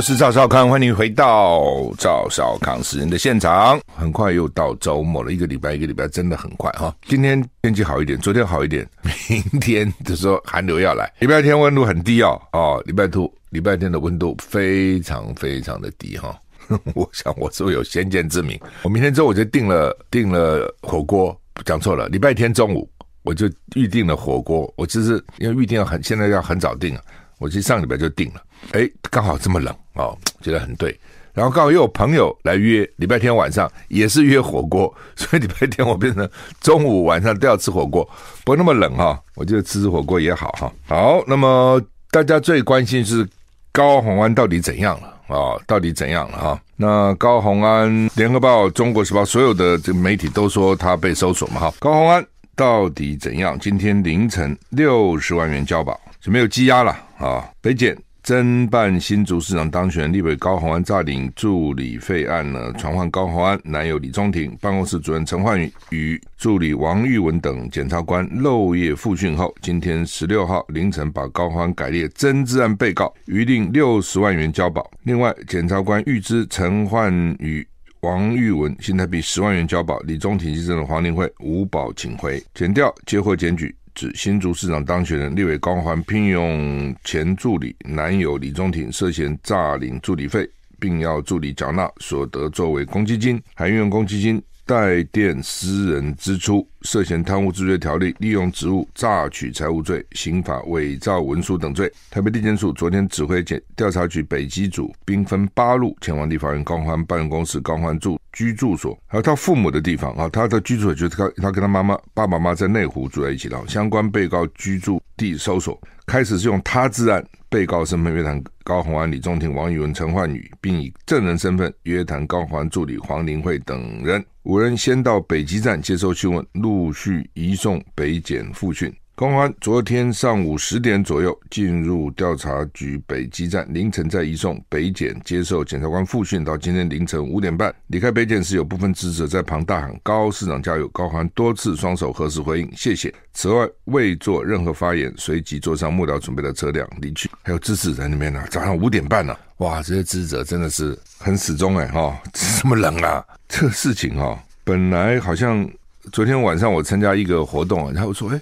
我是赵少康，欢迎回到赵少康时人的现场。很快又到周末了，一个礼拜一个礼拜真的很快哈。今天天气好一点，昨天好一点，明天就说寒流要来。礼拜天温度很低哦，哦，礼拜天礼拜天的温度非常非常的低哈。我想我是不是有先见之明？我明天中午就订了订了火锅，讲错了，礼拜天中午我就预定了火锅。我其实因为预定要很现在要很早订啊，我其实上礼拜就订了。哎，刚好这么冷哦，觉得很对。然后刚好又有朋友来约，礼拜天晚上也是约火锅，所以礼拜天我变成中午晚上都要吃火锅，不那么冷哈、哦。我觉得吃吃火锅也好哈。好，那么大家最关心是高虹安到底怎样了啊、哦？到底怎样了哈？那高虹安，联合报、中国时报所有的这个媒体都说他被搜索嘛哈。高虹安到底怎样？今天凌晨六十万元交保就没有羁押了啊？北检。侦办新竹市长当选立委高虹安诈领助理费案呢，传唤高虹安男友李宗廷、办公室主任陈焕宇与助理王玉文等检察官漏夜复讯后，今天十六号凌晨把高虹安改列侦治案被告，余定六十万元交保。另外，检察官预知陈焕宇、王玉文新台币十万元交保，李宗廷先生的黄林慧无保请回。检调接获检举。指新竹市长当选人立委高环聘用前助理男友李宗廷涉嫌诈领助理费，并要助理缴纳所得作为公积金，还运用公积金代垫私人支出，涉嫌贪污治罪条例利用职务诈取财物罪、刑法伪造文书等罪。台北地检署昨天指挥检调查局北基组兵分八路前往地法院高欢办公室、高欢住居住所，还有他父母的地方啊。他的居住所就是他他跟他妈妈爸爸妈妈在内湖住在一起的。相关被告居住地搜索，开始是用他自案。被告身份约谈高虹安、李宗廷、王宇文、陈焕宇，并以证人身份约谈高虹安助理黄林慧等人。五人先到北极站接受讯问，陆续移送北检复讯。高虹安昨天上午十点左右进入调查局北基站，凌晨再移送北检接受检察官复讯，到今天凌晨五点半离开北检时，有部分支持在旁大喊“高市长加油”，高虹安多次双手合十回应“谢谢”。此外未做任何发言，随即坐上幕僚准备的车辆离去。还有支持在那边呢，早上五点半呢、啊，哇，这些支持真的是很始终哎哈，这么冷啊，这事情哈、本来好像。昨天晚上我参加一个活动，然后说：“哎，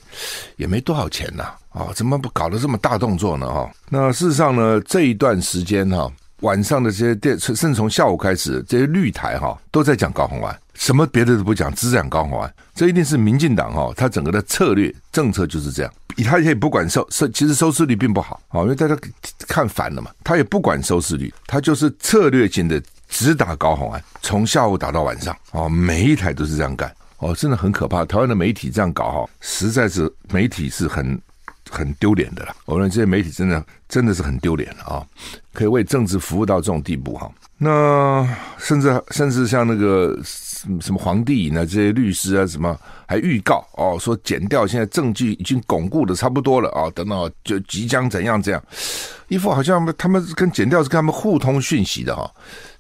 也没多少钱呐，啊，怎么不搞得这么大动作呢？哈，那事实上呢，这一段时间哈，晚上的这些电，甚至从下午开始，这些绿台哈都在讲高虹安，什么别的都不讲，只讲高虹安。这一定是民进党哈，他整个的策略政策就是这样，他也不管收收，其实收视率并不好啊，因为大家看烦了嘛，他也不管收视率，他就是策略性的只打高虹安，从下午打到晚上啊，每一台都是这样干。”哦，真的很可怕！台湾的媒体这样搞哈，实在是媒体是很很丢脸的啦。我认为这些媒体真的真的是很丢脸了啊！可以为政治服务到这种地步哈。那甚至甚至像那个什么黄帝呢，这些律师啊，什么还预告哦，说减掉现在证据已经巩固的差不多了啊，等等就即将怎样这样，一副好像他们跟减掉是跟他们互通讯息的哈，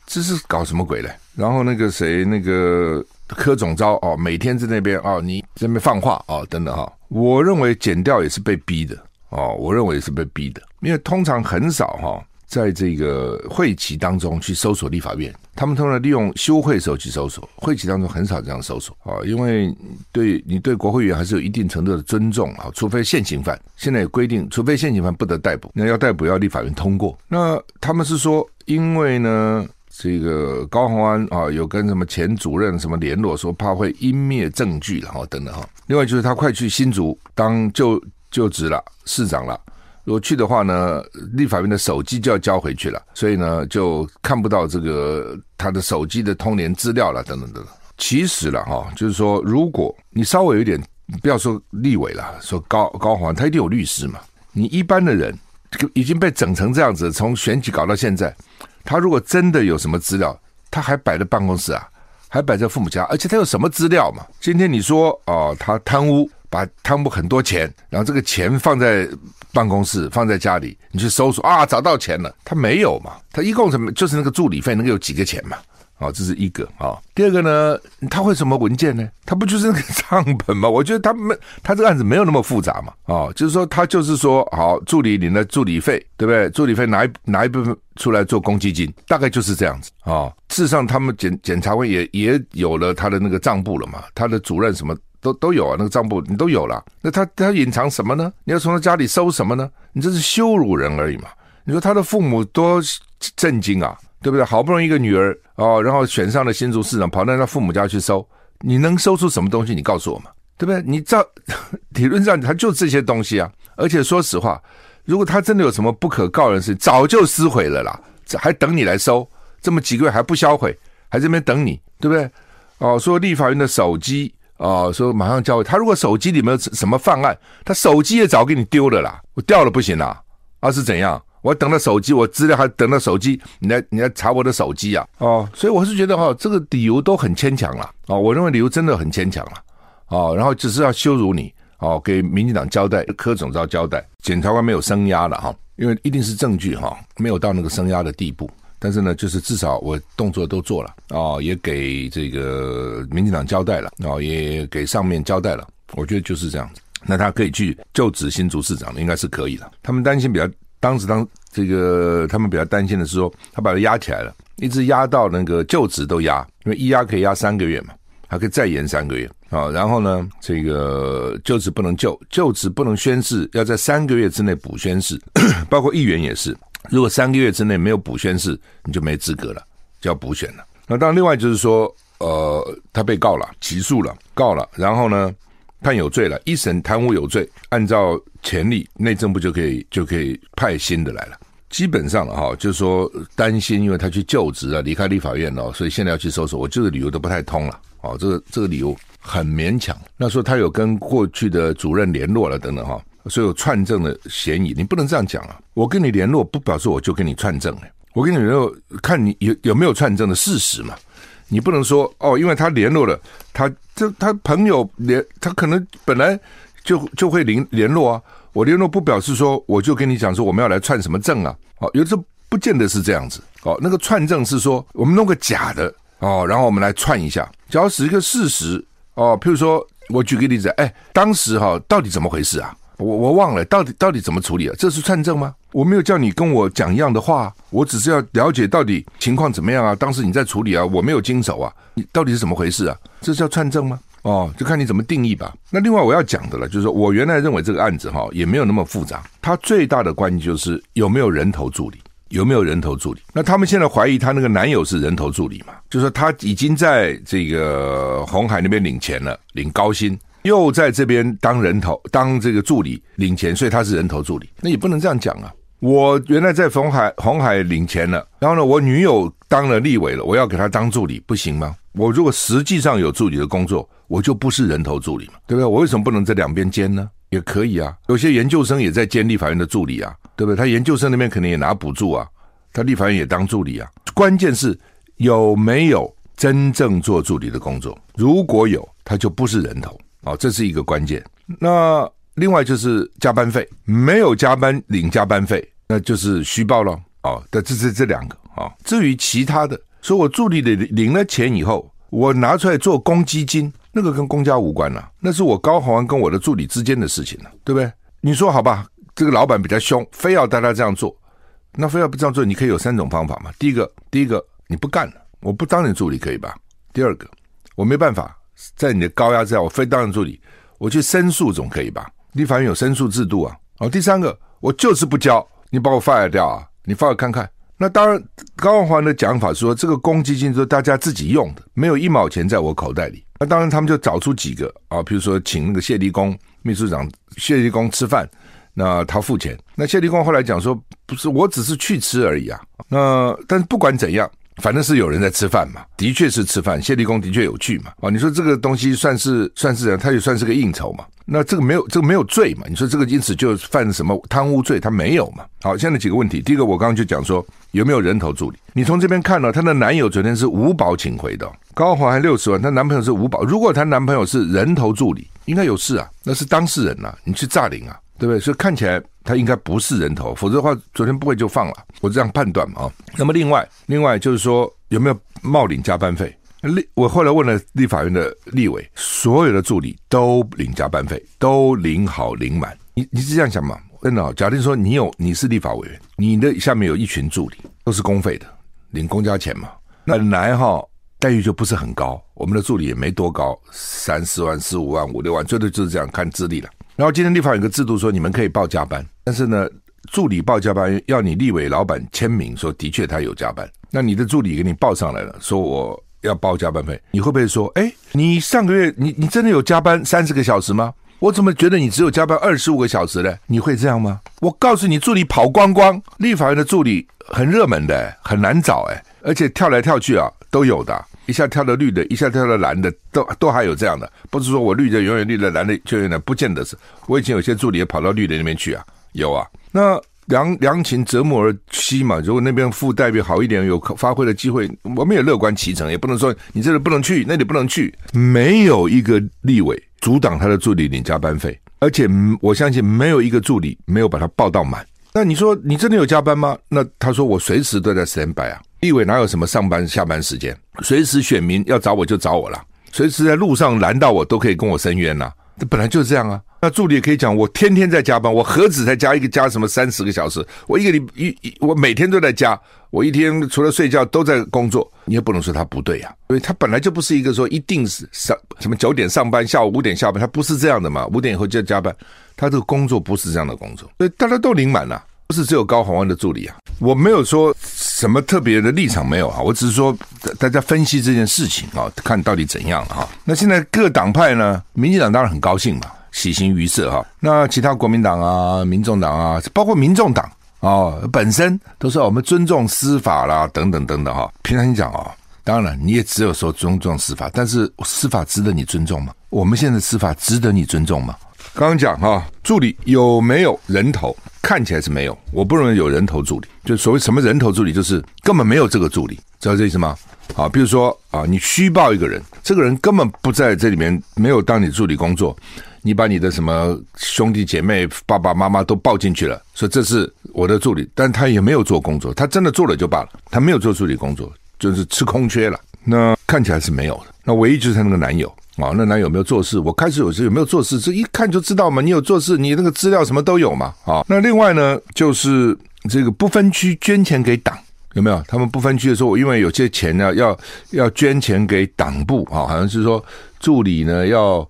这是搞什么鬼嘞？然后那个谁那个。柯总召哦，每天在那边哦，你在那边放话哦，等等哈。我认为减掉也是被逼的哦，我认为也是被逼的，因为通常很少哈，在这个会期当中去搜索立法院，他们通常利用休会时候去搜索，会期当中很少这样搜索啊，因为对你对国会议员还是有一定程度的尊重啊，除非现行犯，现在有规定，除非现行犯不得逮捕，那要逮捕要立法院通过，那他们是说，因为呢。这个高宏安啊，有跟什么前主任什么联络，说怕会湮灭证据，然后等等哈。另外就是他快去新竹当就就职了，市长了。如果去的话呢，立法院的手机就要交回去了，所以呢就看不到这个他的手机的通联资料了，等等等等。其实了哈，就是说，如果你稍微有点，不要说立委了，说高高宏安，他一定有律师嘛。你一般的人。这个已经被整成这样子，从选举搞到现在，他如果真的有什么资料，他还摆在办公室啊，还摆在父母家，而且他有什么资料嘛？今天你说哦，他贪污，把贪污很多钱，然后这个钱放在办公室，放在家里，你去搜索啊，找到钱了，他没有嘛？他一共什么？就是那个助理费，能有几个钱嘛？好，这是一个啊。第二个呢，他会什么文件呢？他不就是那个 账本吗？我觉得他没，他这个案子没有那么复杂嘛。啊，就是说他就是说，好，助理领了助理费，对不对？助理费拿一拿一部分出来做公积金，大概就是这样子啊。事实上，他们检检察官也也有了他的那个账簿了嘛，他的主任什么都都有啊，那个账簿你都有了。那他他隐藏什么呢？你要从他家里搜什么呢？你这是羞辱人而已嘛。你说他的父母多震惊啊！对不对？好不容易一个女儿哦，然后选上了新竹市长，跑到他父母家去搜，你能搜出什么东西？你告诉我嘛，对不对？你照理论上他就这些东西啊。而且说实话，如果他真的有什么不可告人的事，早就撕毁了啦，还等你来收？这么几个月还不销毁，还在这边等你，对不对？哦，说立法院的手机哦，说马上交回。他如果手机里面有什么犯案，他手机也早给你丢了啦，我掉了不行啦，啊是怎样？我等到手机，我资料还等到手机，你来你来查我的手机啊？哦，所以我是觉得哈、哦，这个理由都很牵强了哦。我认为理由真的很牵强了哦。然后只是要羞辱你哦，给民进党交代，柯总召交代，检察官没有声压了哈，因为一定是证据哈，没有到那个声压的地步。但是呢，就是至少我动作都做了哦，也给这个民进党交代了哦，也给上面交代了。我觉得就是这样子，那他可以去就职新竹市长，应该是可以的。他们担心比较。当时当这个他们比较担心的是说，他把他压起来了，一直压到那个就职都压，因为一压可以压三个月嘛，还可以再延三个月啊。然后呢，这个就职不能就，就职不能宣誓，要在三个月之内补宣誓，包括议员也是，如果三个月之内没有补宣誓，你就没资格了，就要补选了。那当然，另外就是说，呃，他被告了，起诉了，告了，然后呢，判有罪了，一审贪污有罪，按照潜力，内政部就可以就可以派新的来了。基本上了哈，就是说担心，因为他去就职了，离开立法院了，所以现在要去搜索。我这个理由都不太通了，哦，这个这个理由很勉强。那说他有跟过去的主任联络了等等哈，所以有串证的嫌疑。你不能这样讲啊！我跟你联络不表示我就跟你串证，我跟你联络看你有有没有串证的事实嘛。你不能说哦，因为他联络了，他这他朋友联，他可能本来就就会联联络啊。我联络不表示说，我就跟你讲说我们要来串什么证啊？哦，有的时候不见得是这样子。哦，那个串证是说我们弄个假的哦，然后我们来串一下，只要是一个事实哦。譬如说，我举个例子，哎，当时哈到底怎么回事啊？我我忘了，到底到底怎么处理啊？这是串证吗？我没有叫你跟我讲一样的话，我只是要了解到底情况怎么样啊？当时你在处理啊，我没有经手啊，你到底是怎么回事啊？这是叫串证吗？哦，就看你怎么定义吧。那另外我要讲的了，就是说我原来认为这个案子哈也没有那么复杂，它最大的关键就是有没有人头助理，有没有人头助理。那他们现在怀疑他那个男友是人头助理嘛？就是说他已经在这个红海那边领钱了，领高薪。又在这边当人头，当这个助理领钱，所以他是人头助理。那也不能这样讲啊！我原来在鸿海红海领钱了，然后呢，我女友当了立委了，我要给她当助理，不行吗？我如果实际上有助理的工作，我就不是人头助理嘛，对不对？我为什么不能在两边兼呢？也可以啊。有些研究生也在兼立法院的助理啊，对不对？他研究生那边肯定也拿补助啊，他立法院也当助理啊。关键是有没有真正做助理的工作，如果有，他就不是人头。哦，这是一个关键。那另外就是加班费，没有加班领加班费，那就是虚报了。哦，这这是这两个啊、哦。至于其他的，说我助理的领了钱以后，我拿出来做公积金，那个跟公家无关了、那是我高虹安跟我的助理之间的事情了、对不对？你说好吧，这个老板比较凶，非要带他这样做，那非要不这样做，你可以有三种方法嘛。第一个，第一个你不干了，我不当你助理可以吧？第二个，我没办法。在你的高压之下，我非当任助理，我去申诉总可以吧？立法院有申诉制度啊。哦，第三个，我就是不交，你把我 fire 掉啊？你 fire 看看。那当然，高虹安的讲法说，这个公积金是大家自己用的，没有一毛钱在我口袋里。那当然，他们就找出几个啊，比如说请那个谢立功秘书长谢立功吃饭，那他付钱。那谢立功后来讲说，不是，我只是去吃而已啊。那但是不管怎样，反正是有人在吃饭嘛，的确是吃饭。谢立功的确有去嘛，哦，你说这个东西算是算是，他也算是个应酬嘛。那这个没有这个没有罪嘛？你说这个因此就犯什么贪污罪？他没有嘛？好，现在几个问题，第一个我刚刚就讲说有没有人头助理？你从这边看到她的男友昨天是五保请回的，高华还六十万，她男朋友是五保。如果她男朋友是人头助理，应该有事啊，那是当事人呐、啊，你去诈领啊，对不对？所以看起来他应该不是人头，否则的话昨天不会就放了，我这样判断嘛啊。那么另外另外就是说有没有冒领加班费？立我后来问了立法院的立委，所有的助理都领加班费，都领好领满。你你是这样想吗？真的，假定说你有你是立法委员，你的下面有一群助理，都是公费的，领公家钱嘛。本来哈待遇就不是很高，我们的助理也没多高，三四万、四五万、五六万，最多就是这样看资历了。然后今天立法有个制度说，你们可以报加班，但是呢，助理报加班要你立委老板签名说的确他有加班，那你的助理给你报上来了，说我。要报加班费，你会不会说，哎，你上个月你你真的有加班三十个小时吗？我怎么觉得你只有加班二十五个小时呢？你会这样吗？我告诉你，助理跑光光，立法院的助理很热门的，很难找哎，而且跳来跳去啊都有的，一下跳到绿的，一下跳到蓝的，都都还有这样的，不是说我绿的永远绿的，蓝的就永远不见得是。我以前有些助理也跑到绿的那边去啊，有啊，那。良良禽择木而栖嘛，如果那边副代表好一点，有发挥的机会，我们也乐观其成，也不能说你这里不能去，那里不能去。没有一个立委阻挡他的助理领加班费，而且我相信没有一个助理没有把他报到满。那你说你真的有加班吗？那他说我随时都在 stand by 啊。立委哪有什么上班下班时间？随时选民要找我就找我了，随时在路上拦到我都可以跟我申冤呐。这本来就是这样啊。那助理也可以讲，我天天在加班，我何止才加一个加什么三十个小时？我一个礼一一我每天都在加，我一天除了睡觉都在工作。你也不能说他不对呀、啊，因为他本来就不是一个说一定是上什么九点上班，下午五点下班，他不是这样的嘛。五点以后就要加班，他这个工作不是这样的工作，所以大家都领满了，不是只有高宏安的助理啊。我没有说什么特别的立场没有啊，我只是说大家分析这件事情啊，看到底怎样哈。那现在各党派呢，民进党当然很高兴嘛。喜形于色哈，那其他国民党啊、民众党啊，包括民众党啊，本身都说我们尊重司法啦，等等等等哈。平常你讲啊，当然了你也只有说尊重司法，但是司法值得你尊重吗？我们现在司法值得你尊重吗？刚刚讲哈，助理有没有人头？看起来是没有，我不认为有人头助理。就所谓什么人头助理，就是根本没有这个助理，知道这意思吗？啊，比如说啊，你虚报一个人，这个人根本不在这里面，没有当你助理工作。你把你的什么兄弟姐妹、爸爸妈妈都报进去了，说这是我的助理，但他也没有做工作，他真的做了就罢了，他没有做助理工作，就是吃空缺了。那看起来是没有的，那唯一就是他那个男友啊，那男有没有做事？我开始有时有没有做事，这一看就知道嘛，你有做事，你那个资料什么都有嘛啊。那另外呢，就是这个不分区捐钱给党有没有？他们不分区的时候，因为有些钱呢要要捐钱给党部啊，好像是说助理呢要。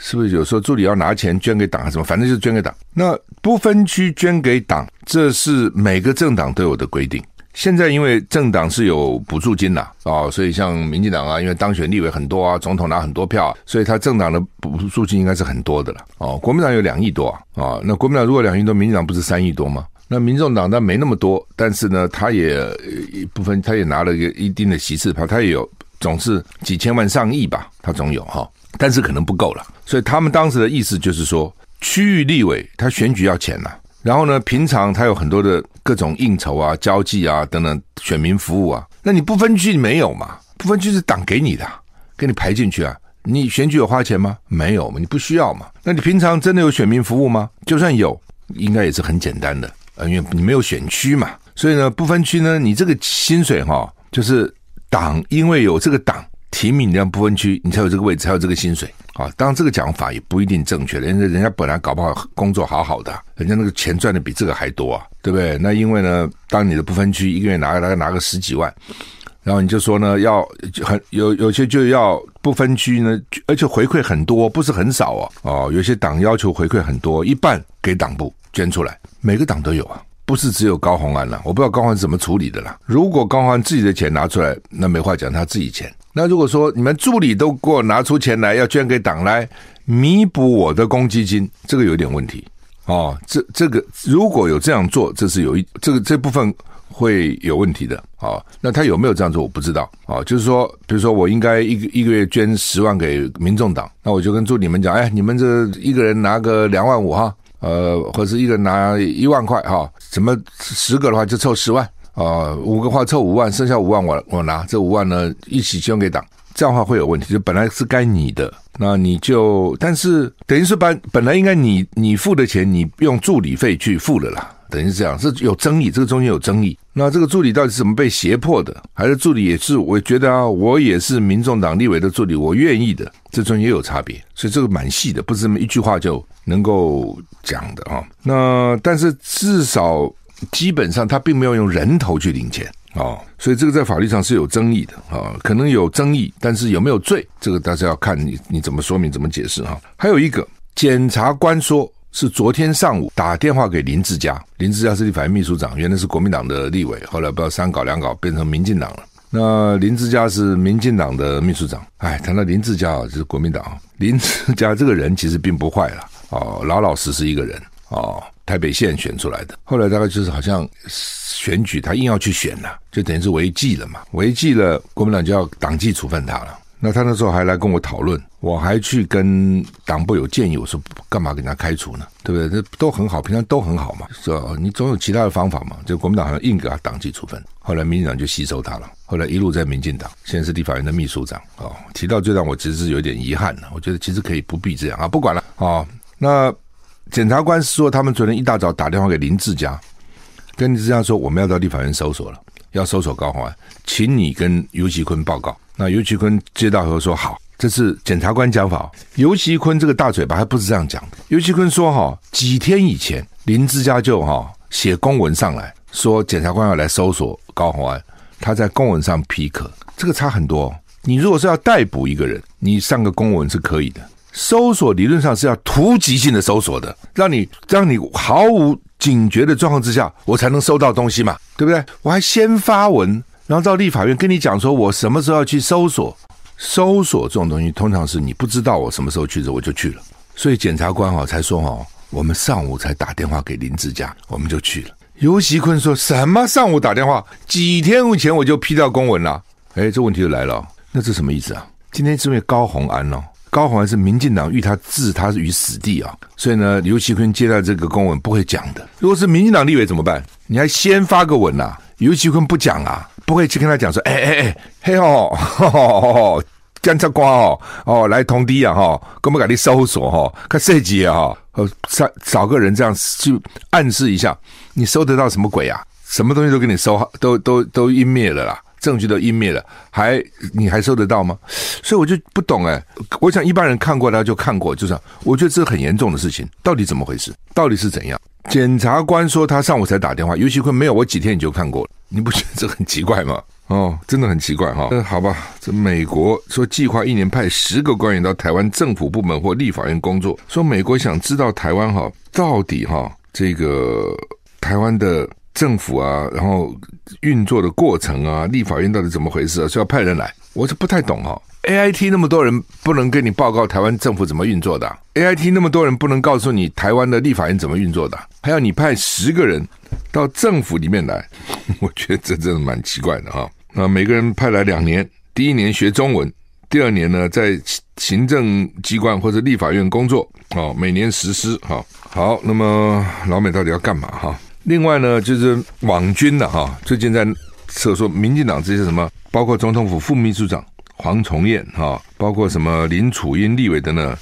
是不是有时候助理要拿钱捐给党还是什么？反正就是捐给党。那不分区捐给党，这是每个政党都有的规定。现在因为政党是有补助金呐，哦，所以像民进党啊，因为当选立委很多啊，总统拿很多票，所以他政党的补助金应该是很多的了。哦，国民党有两亿多啊，那国民党如果两亿多，民进党不是三亿多吗？那民众党那没那么多，但是呢，他也一部分他也拿了一个一定的席次，他他也有总是几千万上亿吧，他总有哈。但是可能不够了，所以他们当时的意思就是说，区域立委他选举要钱呐、然后呢，平常他有很多的各种应酬啊、交际啊等等，选民服务啊，那你不分区没有嘛？不分区是党给你的，给你排进去啊。你选举有花钱吗？没有嘛，你不需要嘛。那你平常真的有选民服务吗？就算有，应该也是很简单的，因为你没有选区嘛。所以呢，不分区呢，你这个薪水哈、就是党因为有这个党。提名你要不分区，你才有这个位置，才有这个薪水啊！当然，这个讲法也不一定正确的。人家人家本来搞不好工作好好的，人家那个钱赚的比这个还多啊，对不对？那因为呢，当你的不分区一个月拿个拿拿个十几万，然后你就说呢，要很有有些就要不分区呢，而且回馈很多，不是很少啊。哦，有些党要求回馈很多，一半给党部捐出来，每个党都有啊，不是只有高虹安了。我不知道高虹安怎么处理的啦。如果高虹安自己的钱拿出来，那没话讲，他自己钱。那如果说你们助理都给我拿出钱来要捐给党来弥补我的公积金，这个有点问题哦，这这个如果有这样做，这是有一这个这部分会有问题的啊、哦。那他有没有这样做，我不知道啊、哦。就是说，比如说我应该一个一个月捐十万给民众党，那我就跟助理们讲，哎，你们这一个人拿个两万五哈，呃，或者是一个人拿一万块哈，什么十个的话就凑十万啊，五个话凑五万，剩下五万我我拿，这五万呢一起捐给党。这样的话会有问题，就本来是该你的，那你就，但是等于是把本来应该你你付的钱，你用助理费去付了啦，等于是这样，是有争议，这个中间有争议。那这个助理到底是怎么被胁迫的？还是助理也是？我觉得啊，我也是民众党立委的助理，我愿意的，这中间也有差别，所以这个蛮细的，不是这么一句话就能够讲的啊。那但是至少基本上他并没有用人头去领钱。哦，所以这个在法律上是有争议的啊，可能有争议，但是有没有罪，这个大家要看你你怎么说明怎么解释哈。还有一个，检察官说是昨天上午打电话给林志嘉，林志嘉是立法院秘书长，原来是国民党的立委，后来不知道三搞两搞变成民进党了。那林志嘉是民进党的秘书长，哎，谈到林志嘉啊，就是国民党。林志嘉这个人其实并不坏了，哦，老老实实一个人，哦。台北县选出来的，后来大概就是好像选举他硬要去选了，就等于是违纪了嘛，违纪了，国民党就要党纪处分他了。那他那时候还来跟我讨论，我还去跟党部有建议，我说干嘛给他开除呢？对不对？这都很好，平常都很好嘛，是吧？你总有其他的方法嘛。就国民党好像硬给他党纪处分，后来民进党就吸收他了，后来一路在民进党，现在是立法院的秘书长哦。提到这段，我其实是有点遗憾的，我觉得其实可以不必这样啊，不管了哦。那。检察官是说，他们昨天一大早打电话给林志嘉，跟林志嘉说，我们要到立法院搜索了，要搜索高虹安，请你跟尤其坤报告。那尤其坤接到以后说好，这是检察官讲法。尤其坤这个大嘴巴还不是这样讲的。尤其坤说哈，几天以前林志嘉就哈写公文上来说，检察官要来搜索高虹安，他在公文上批可，这个差很多。你如果是要逮捕一个人，你上个公文是可以的。搜索理论上是要突击性的搜索的，让你让你毫无警觉的状况之下，我才能收到东西嘛，对不对？我还先发文，然后到立法院跟你讲说，我什么时候要去搜索？搜索这种东西，通常是你不知道我什么时候去的，我就去了。所以检察官哦才说哦，我们上午才打电话给林志嘉，我们就去了。游锡堃说什么？上午打电话，几天以前我就批到公文了。哎，这问题就来了，那这什么意思啊？今天是因为高虹安哦。高虹安是民进党欲他置他于死地啊，所以呢，游锡堃接到这个公文不会讲的。如果是民进党立委怎么办？你还先发个文呐、啊？游锡堃不讲啊，不会去跟他讲说，哎哎哎，嘿吼，检察官哦哦来通知啊哈，我们给你搜索哈，看设计啊哈，找找个人这样去暗示一下，你搜得到什么鬼啊？什么东西都给你搜，都都都湮灭了啦。证据都湮灭了，还你还收得到吗？所以我就不懂哎。我想一般人看过，他就看过，就是我觉得这是很严重的事情，到底怎么回事？到底是怎样？检察官说他上午才打电话，游锡堃没有，我几天你就看过了，你不觉得这很奇怪吗？哦，真的很奇怪哈。那好吧，这美国说计划一年派十个官员到台湾政府部门或立法院工作，说美国想知道台湾哈到底哈这个台湾的。政府啊，然后运作的过程啊，立法院到底怎么回事啊？是要派人来？我是不太懂哈、哦。AIT 那么多人不能跟你报告台湾政府怎么运作的，AIT 那么多人不能告诉你台湾的立法院怎么运作的，还要你派十个人到政府里面来？我觉得这真的蛮奇怪的哈。那每个人派来两年，第一年学中文，第二年呢在行政机关或者立法院工作，哦，每年实施哈。好，那么老美到底要干嘛哈？另外呢，就是网军的哈，最近在说说民进党这些什么，包括总统府副秘书长黄崇彦哈，包括什么林楚英立委等等，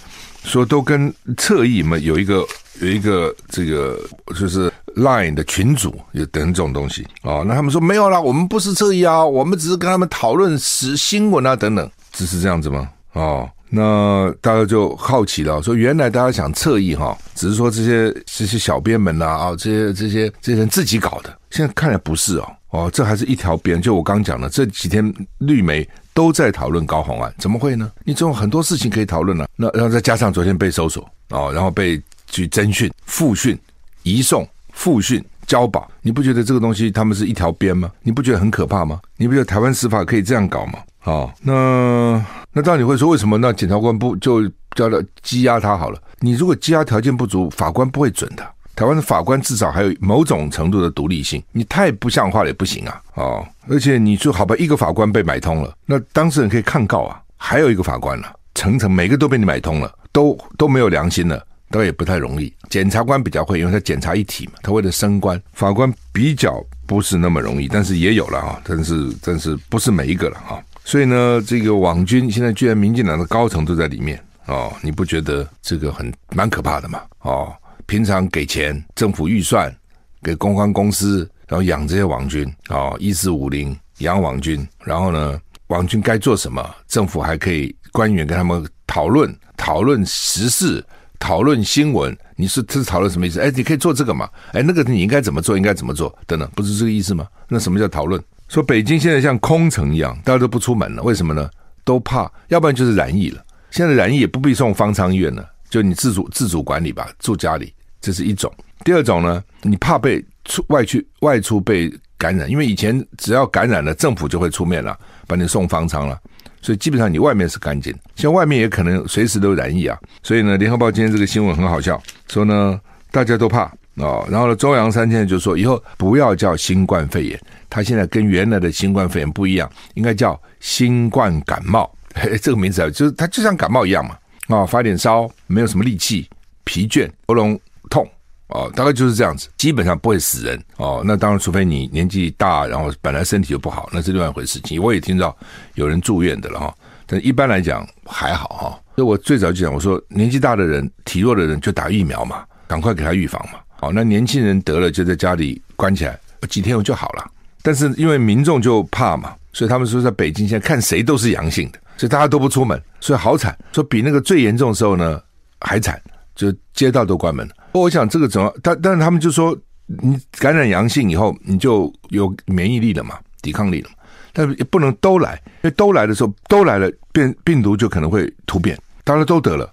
说都跟侧翼嘛有一个有一个这个就是 Line 的群组有等这种东西啊，那他们说没有啦，我们不是侧翼啊，我们只是跟他们讨论时新闻啊等等，只是这样子吗？哦。那大家就好奇了，说原来大家想侧翼哈，只是说这些这些小编们呐啊，这些这些这些人自己搞的，现在看来不是哦哦，这还是一条边。就我刚讲的，这几天绿媒都在讨论高虹安，怎么会呢？你总有很多事情可以讨论呢。那然后再加上昨天被搜索哦，然后被去侦讯、复讯、移送、复讯、交保，你不觉得这个东西他们是一条边吗？你不觉得很可怕吗？你不觉得台湾司法可以这样搞吗？好，那。那当然你会说，为什么那检察官不就叫他羁押他好了？你如果羁押条件不足，法官不会准的。台湾的法官至少还有某种程度的独立性，你太不像话了也不行啊！哦，而且你说好吧，一个法官被买通了，那当事人可以抗告啊。还有一个法官呢、啊，层层每个都被你买通了，都都没有良心了，倒也不太容易。检察官比较会，因为他检察一体嘛，他为了升官，法官比较不是那么容易，但是也有了啊，但是但是不是每一个了啊。所以呢，这个网军现在居然民进党的高层都在里面哦，你不觉得这个很蛮可怕的吗？哦，平常给钱，政府预算给公关公司，然后养这些网军哦，一四五零养网军，然后呢，网军该做什么，政府还可以官员跟他们讨论讨论时事，讨论新闻。你是这是讨论什么意思？哎，你可以做这个嘛？哎，那个你应该怎么做？应该怎么做？等等，不是这个意思吗？那什么叫讨论？说北京现在像空城一样，大家都不出门了，为什么呢？都怕，要不然就是染疫了。现在染疫也不必送方舱医院了，就你自主自主管理吧，住家里，这是一种。第二种呢，你怕被出外去外出被感染，因为以前只要感染了，政府就会出面了，把你送方舱了，所以基本上你外面是干净，像外面也可能随时都染疫啊。所以呢，联合报今天这个新闻很好笑，说呢大家都怕。哦，然后呢，周扬山现在就说，以后不要叫新冠肺炎，他现在跟原来的新冠肺炎不一样，应该叫新冠感冒。嘿，这个名字啊，就是他就像感冒一样嘛，啊、发点烧，没有什么力气，疲倦，喉咙痛，哦，大概就是这样子，基本上不会死人。哦，那当然，除非你年纪大，然后本来身体就不好，那是另外一回事情。我也听到有人住院的了哈，但一般来讲还好哈。所以我最早就讲，我说年纪大的人、体弱的人就打疫苗嘛，赶快给他预防嘛。好，那年轻人得了就在家里关起来，几天后就好了。但是因为民众就怕嘛，所以他们说在北京现在看谁都是阳性的，所以大家都不出门，所以好惨。说比那个最严重的时候呢还惨，就街道都关门了。我想这个怎么？但但是他们就说，你感染阳性以后你就有免疫力了嘛，抵抗力了嘛。但是也不能都来，因为都来的时候都来了，变病毒就可能会突变。大家都得了，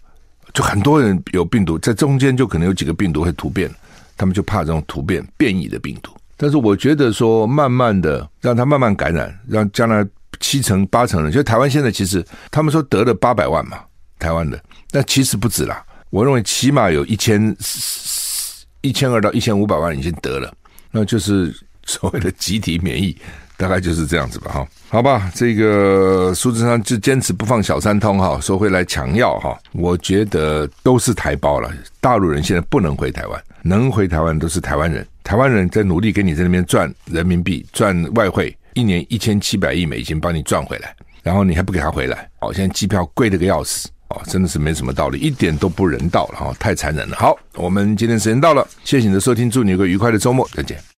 就很多人有病毒，在中间就可能有几个病毒会突变。他们就怕这种突变变异的病毒，但是我觉得说，慢慢的让他慢慢感染，让将来七成八成人，就台湾现在其实他们说得了八百万嘛，台湾的，但其实不止啦。我认为起码有一千一千二到一千五百万已经得了，那就是所谓的集体免疫，大概就是这样子吧，哈。好吧，这个苏贞昌就坚持不放小三通哈，说会来抢药哈。我觉得都是台胞了，大陆人现在不能回台湾，能回台湾都是台湾人。台湾人在努力给你在那边赚人民币、赚外汇，一年一千七百亿美金帮你赚回来，然后你还不给他回来，哦，现在机票贵的个要死，哦，真的是没什么道理，一点都不人道了哈，太残忍了。好，我们今天时间到了，谢谢你的收听，祝你有个愉快的周末，再见。